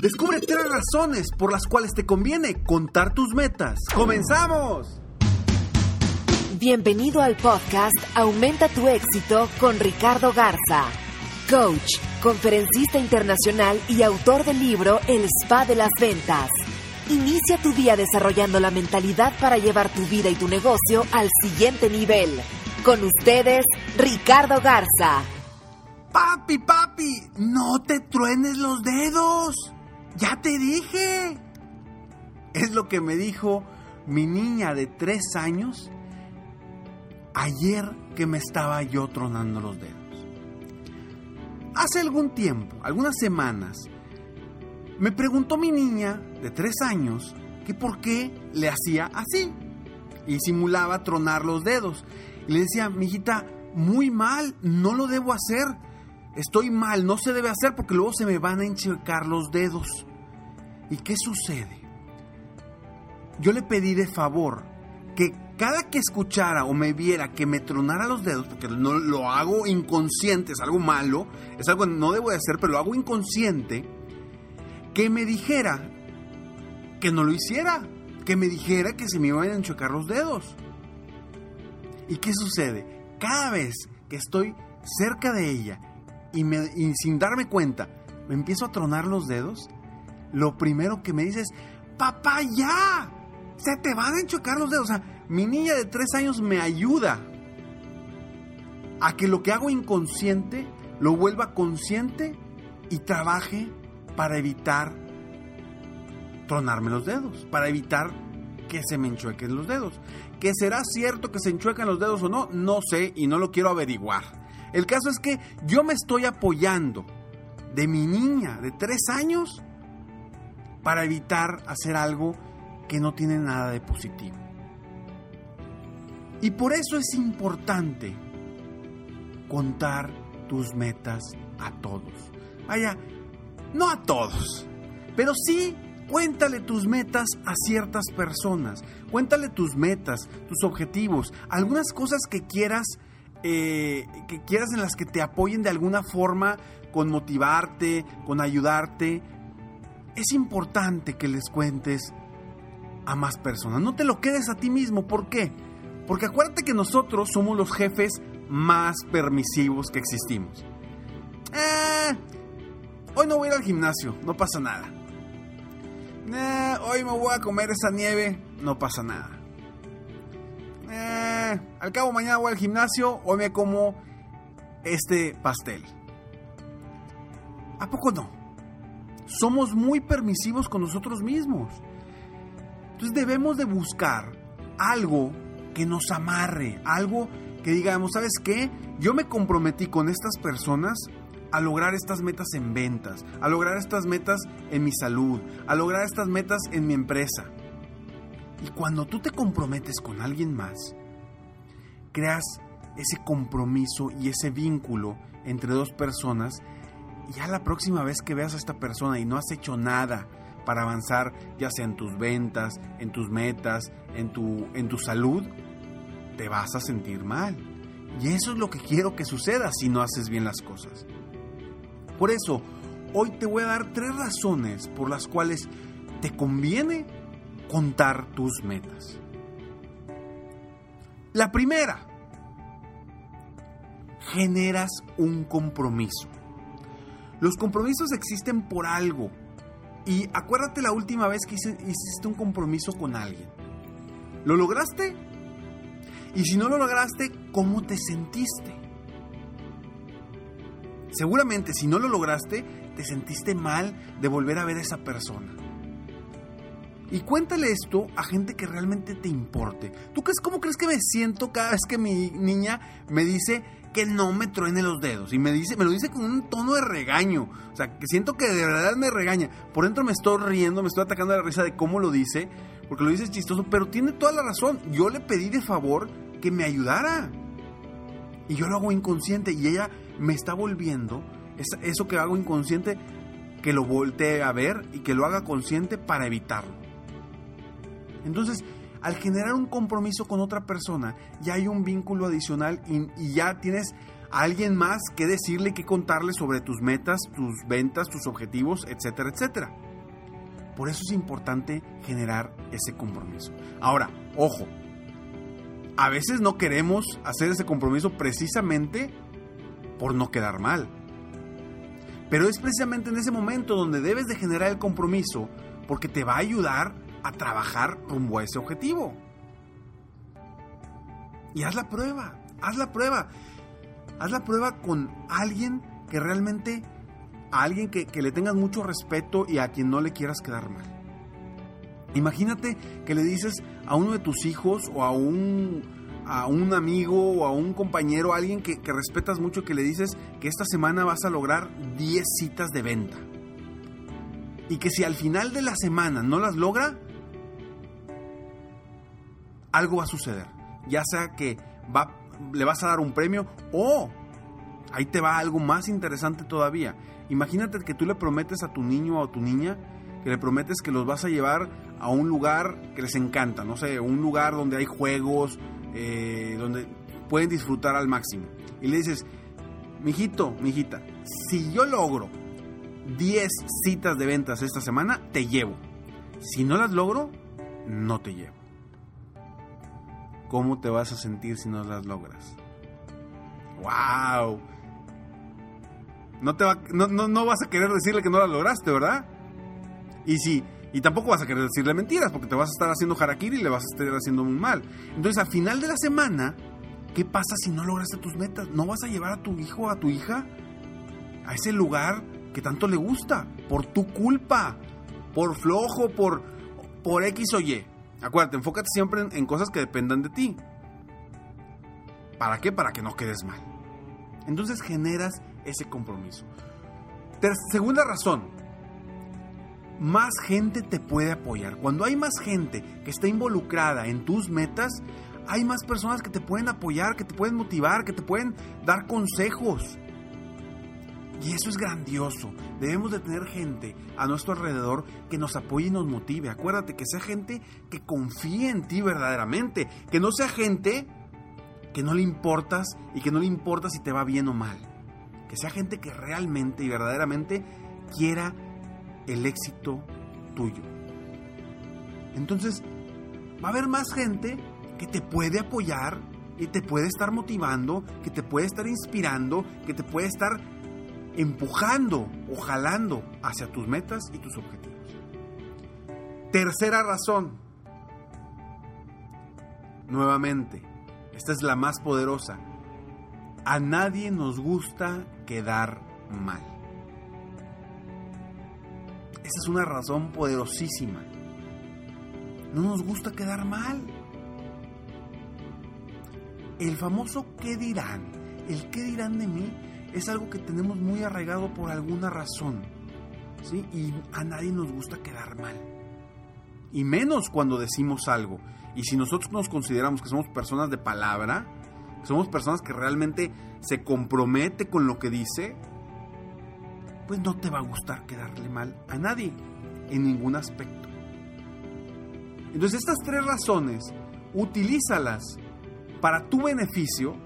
Descubre tres razones por las cuales te conviene contar tus metas. ¡Comenzamos! Bienvenido al podcast Aumenta tu éxito con Ricardo Garza, coach, conferencista internacional y autor del libro El Spa de las Ventas. Inicia tu día desarrollando la mentalidad para llevar tu vida y tu negocio al siguiente nivel. Con ustedes, Ricardo Garza. Papi, papi, no te truenes los dedos. Ya te dije. Es lo que me dijo mi niña de tres años ayer que me estaba yo tronando los dedos. Hace algún tiempo, algunas semanas, me preguntó mi niña de tres años que por qué le hacía así. Y simulaba tronar los dedos. Y le decía, mijita, muy mal, no lo debo hacer estoy mal, no se debe hacer porque luego se me van a enchecar los dedos. ¿Y qué sucede? Yo le pedí de favor que cada que escuchara o me viera que me tronara los dedos, porque no lo hago inconsciente, es algo malo, es algo que no debo de hacer, pero lo hago inconsciente, que me dijera que no lo hiciera, que me dijera que se me iban a enchocar los dedos. ¿Y qué sucede? Cada vez que estoy cerca de ella y, sin darme cuenta me empiezo a tronar los dedos, lo primero que me dice es, papá, ya, se te van a enchocar los dedos. O sea, mi niña de tres años me ayuda a que lo que hago inconsciente lo vuelva consciente y trabaje para evitar tronarme los dedos, para evitar que se me enchuequen los dedos. Que será cierto que se enchuecan los dedos o no, no sé y no lo quiero averiguar. El caso es que yo me estoy apoyando de mi niña de tres años para evitar hacer algo que no tiene nada de positivo. Y por eso es importante contar tus metas a todos. Vaya, no a todos, pero sí cuéntale tus metas a ciertas personas. Cuéntale tus metas, tus objetivos, algunas cosas que quieras eh, que quieras en las que te apoyen de alguna forma con motivarte, con ayudarte, es importante que les cuentes a más personas. No te lo quedes a ti mismo. ¿Por qué? Porque acuérdate que nosotros somos los jefes más permisivos que existimos. Eh, hoy no voy a ir al gimnasio, no pasa nada. Eh, hoy me voy a comer esa nieve, no pasa nada. Eh, al cabo mañana voy al gimnasio, hoy me como este pastel. ¿A poco no? Somos muy permisivos con nosotros mismos. Entonces debemos de buscar algo que nos amarre, algo que digamos, ¿sabes qué? Yo me comprometí con estas personas a lograr estas metas en ventas, a lograr estas metas en mi salud, a lograr estas metas en mi empresa. Y cuando tú te comprometes con alguien más, creas ese compromiso y ese vínculo entre dos personas, y ya la próxima vez que veas a esta persona y no has hecho nada para avanzar, ya sea en tus ventas, en tus metas, en tu, en tu salud, te vas a sentir mal. Y eso es lo que quiero que suceda si no haces bien las cosas. Por eso, hoy te voy a dar tres razones por las cuales te conviene contar tus metas. La primera, generas un compromiso. Los compromisos existen por algo. Y acuérdate la última vez que hiciste un compromiso con alguien. ¿Lo lograste? Y si no lo lograste, ¿cómo te sentiste? Seguramente si no lo lograste, te sentiste mal de volver a ver a esa persona. Y cuéntale esto a gente que realmente te importe. ¿Tú crees, cómo crees que me siento cada vez que mi niña me dice que no me truene los dedos? Y me dice, me lo dice con un tono de regaño. O sea, que siento que de verdad me regaña. Por dentro me estoy riendo, me estoy atacando a la risa de cómo lo dice, porque lo dice chistoso, pero tiene toda la razón. Yo le pedí de favor que me ayudara. Y yo lo hago inconsciente y ella me está volviendo eso que hago inconsciente que lo voltee a ver y que lo haga consciente para evitarlo. Entonces, al generar un compromiso con otra persona, ya hay un vínculo adicional y, ya tienes a alguien más que decirle, que contarle sobre tus metas, tus ventas, tus objetivos, etcétera, etcétera. Por eso es importante generar ese compromiso. Ahora, ojo, a veces no queremos hacer ese compromiso precisamente por no quedar mal. Pero es precisamente en ese momento donde debes de generar el compromiso porque te va a ayudar a trabajar rumbo a ese objetivo. Y haz la prueba, haz la prueba. Haz la prueba con alguien que realmente, a alguien que, que le tengas mucho respeto y a quien no le quieras quedar mal. Imagínate que le dices a uno de tus hijos o a un, a un amigo o a un compañero, a alguien que, que respetas mucho, que le dices que esta semana vas a lograr 10 citas de venta. Y que si al final de la semana no las logra, algo va a suceder. Ya sea que le vas a dar un premio o ahí te va algo más interesante todavía. Imagínate que tú le prometes a tu niño o a tu niña que le prometes que los vas a llevar a un lugar que les encanta, no sé, un lugar donde hay juegos, eh, donde pueden disfrutar al máximo. Y le dices, mijito, mijita, si yo logro 10 citas de ventas esta semana, te llevo. Si no las logro, no te llevo. ¿Cómo te vas a sentir si no las logras? ¡Wow! No, te no, no, vas a querer decirle que no las lograste, ¿verdad? Y si, y tampoco vas a querer decirle mentiras, porque te vas a estar haciendo harakiri y le vas a estar haciendo muy mal. Entonces, al final de la semana, ¿qué pasa si no lograste tus metas? ¿No vas a llevar a tu hijo o a tu hija a ese lugar que tanto le gusta? Por tu culpa, por flojo, por, por X o Y. Acuérdate, enfócate siempre en, cosas que dependan de ti. ¿Para qué? Para que no quedes mal. Entonces generas ese compromiso. segunda razón, más gente te puede apoyar. Cuando hay más gente que está involucrada en tus metas, hay más personas que te pueden apoyar, que te pueden motivar, que te pueden dar consejos. Y eso es grandioso. Debemos de tener gente a nuestro alrededor que nos apoye y nos motive. Acuérdate que sea gente que confíe en ti verdaderamente. Que no sea gente que no le importas y que no le importa si te va bien o mal. Que sea gente que realmente y verdaderamente quiera el éxito tuyo. Entonces, va a haber más gente que te puede apoyar y te puede estar motivando, que te puede estar inspirando, que te puede estar empujando o jalando hacia tus metas y tus objetivos. Tercera razón. Nuevamente, esta es la más poderosa. A nadie nos gusta quedar mal. Esa es una razón poderosísima. No nos gusta quedar mal. El famoso qué dirán, el qué dirán de mí, es algo que tenemos muy arraigado por alguna razón. ¿sí? Y a nadie nos gusta quedar mal. Y menos cuando decimos algo. Y si nosotros nos consideramos que somos personas de palabra, somos personas que realmente se compromete con lo que dice, pues no te va a gustar quedarle mal a nadie en ningún aspecto. Entonces estas tres razones, utilízalas para tu beneficio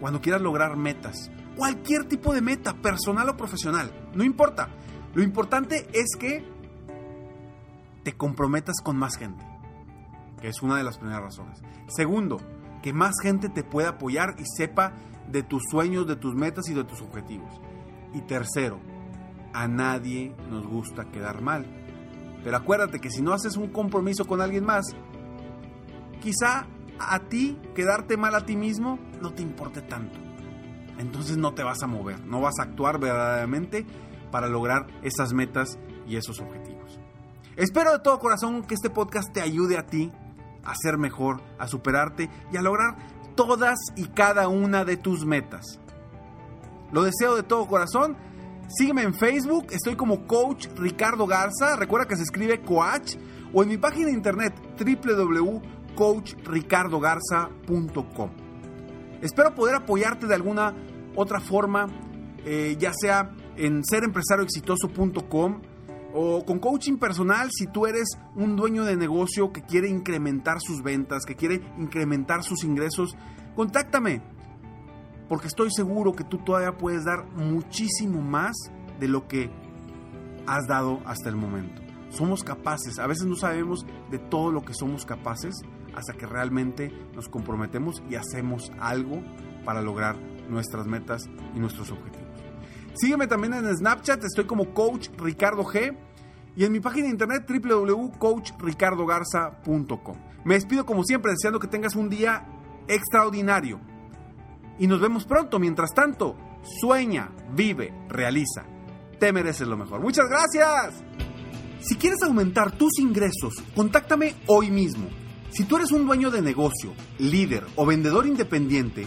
cuando quieras lograr metas cualquier tipo de meta, personal o profesional, no importa. Lo importante es que te comprometas con más gente, que es una de las primeras razones. Segundo, que más gente te pueda apoyar y sepa de tus sueños, de tus metas y de tus objetivos. Y tercero, A nadie nos gusta quedar mal. Pero acuérdate que si no haces un compromiso con alguien más, quizá a ti quedarte mal a ti mismo no te importe tanto. Entonces no te vas a mover, no vas a actuar verdaderamente para lograr esas metas y esos objetivos. Espero de todo corazón que este podcast te ayude a ti a ser mejor, a superarte y a lograr todas y cada una de tus metas. Lo deseo de todo corazón. Sígueme en Facebook, estoy como Coach Ricardo Garza. Recuerda que se escribe Coach o en mi página de internet www.coachricardogarza.com. Espero poder apoyarte de alguna otra forma, eh, ya sea en serempresarioexitoso.com o con coaching personal si tú eres un dueño de negocio que quiere incrementar sus ventas, que quiere incrementar sus ingresos, contáctame. Porque estoy seguro que tú todavía puedes dar muchísimo más de lo que has dado hasta el momento. Somos capaces, a veces no sabemos de todo lo que somos capaces hasta que realmente nos comprometemos y hacemos algo para lograr nuestras metas y nuestros objetivos. Sígueme también en Snapchat, estoy como Coach Ricardo G. Y en mi página de internet www.coachricardogarza.com. Me despido como siempre deseando que tengas un día extraordinario. Y nos vemos pronto. Mientras tanto, sueña, vive, realiza. Te mereces lo mejor. Muchas gracias. Si quieres aumentar tus ingresos, contáctame hoy mismo. Si tú eres un dueño de negocio, líder o vendedor independiente,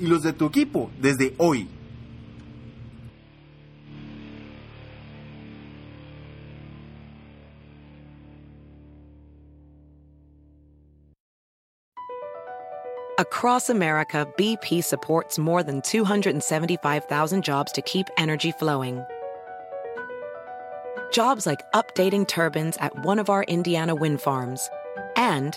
y los de tu equipo desde hoy. Across America, BP supports more than 275,000 jobs to keep energy flowing. Jobs like updating turbines at one of our Indiana wind farms and